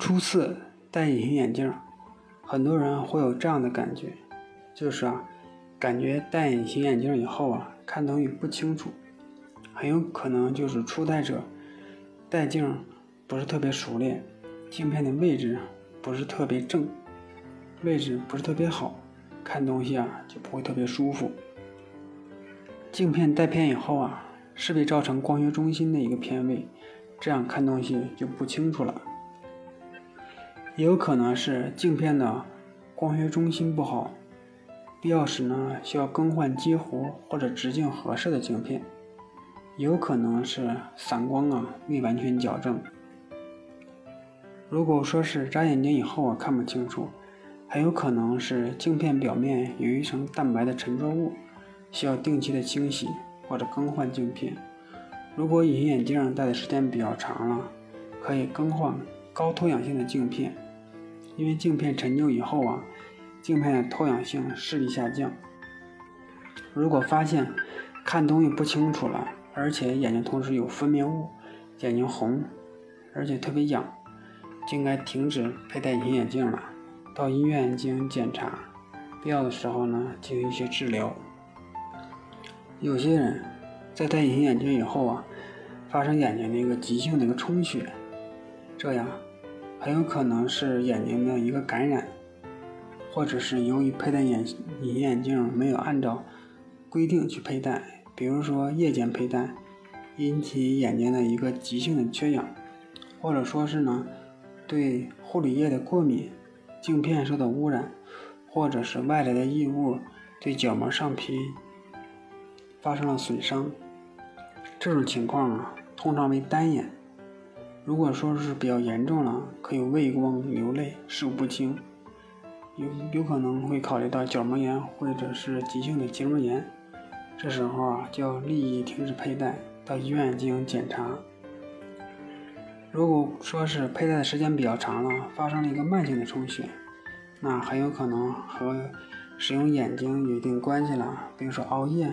初次戴隐形眼镜，很多人会有这样的感觉，就是啊，感觉戴隐形眼镜以后啊，看东西不清楚，很有可能就是初戴者戴镜不是特别熟练，镜片的位置不是特别正，位置不是特别好，看东西啊就不会特别舒服。镜片带偏以后啊，势必造成光学中心的一个偏位，这样看东西就不清楚了。也有可能是镜片的光学中心不好，必要时呢需要更换接弧或者直径合适的镜片。有可能是散光啊未完全矫正。如果说是扎眼睛以后啊看不清楚，很有可能是镜片表面有一层蛋白的沉着物，需要定期的清洗或者更换镜片。如果隐形眼镜戴的时间比较长了，可以更换高透氧性的镜片。因为镜片陈旧以后啊，镜片的透氧性视力下降。如果发现看东西不清楚了，而且眼睛同时有分泌物，眼睛红，而且特别痒，就应该停止佩戴隐形眼镜了，到医院进行检查，必要的时候呢进行一些治疗。有些人在戴隐形眼镜以后啊，发生眼睛的一个急性的一个充血，这样。很有可能是眼睛的一个感染，或者是由于佩戴眼隐眼镜没有按照规定去佩戴，比如说夜间佩戴，引起眼睛的一个急性的缺氧，或者说是呢对护理液的过敏，镜片受到污染，或者是外来的异物对角膜上皮发生了损伤，这种情况啊通常为单眼。如果说是比较严重了，可以畏光、流泪、视物不清，有有可能会考虑到角膜炎或者是急性的结膜炎，这时候啊就要立即停止佩戴，到医院进行检查。如果说是佩戴的时间比较长了，发生了一个慢性的充血，那很有可能和使用眼睛有一定关系了，比如说熬夜、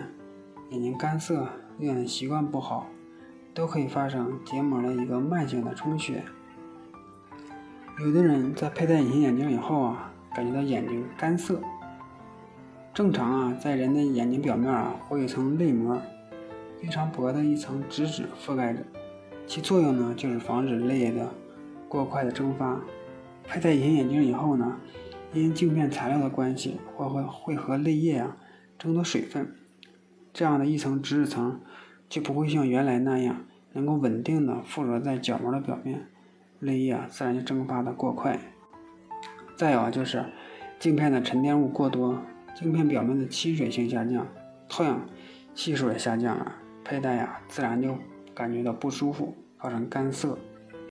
眼睛干涩、用眼习惯不好。都可以发生结膜的一个慢性的充血。有的人在佩戴隐形眼镜以后啊，感觉到眼睛干涩。正常啊，在人的眼睛表面啊，会有一层泪膜，非常薄的一层脂质覆盖着，其作用呢就是防止泪液的过快的蒸发。佩戴隐形眼镜以后呢，因镜片材料的关系，会会会和泪液啊争夺水分，这样的一层脂质层就不会像原来那样。能够稳定的附着在角膜的表面，泪液啊自然就蒸发的过快。再有啊就是镜片的沉淀物过多，镜片表面的亲水性下降，透氧系数也下降了，佩戴呀自然就感觉到不舒服，造成干涩。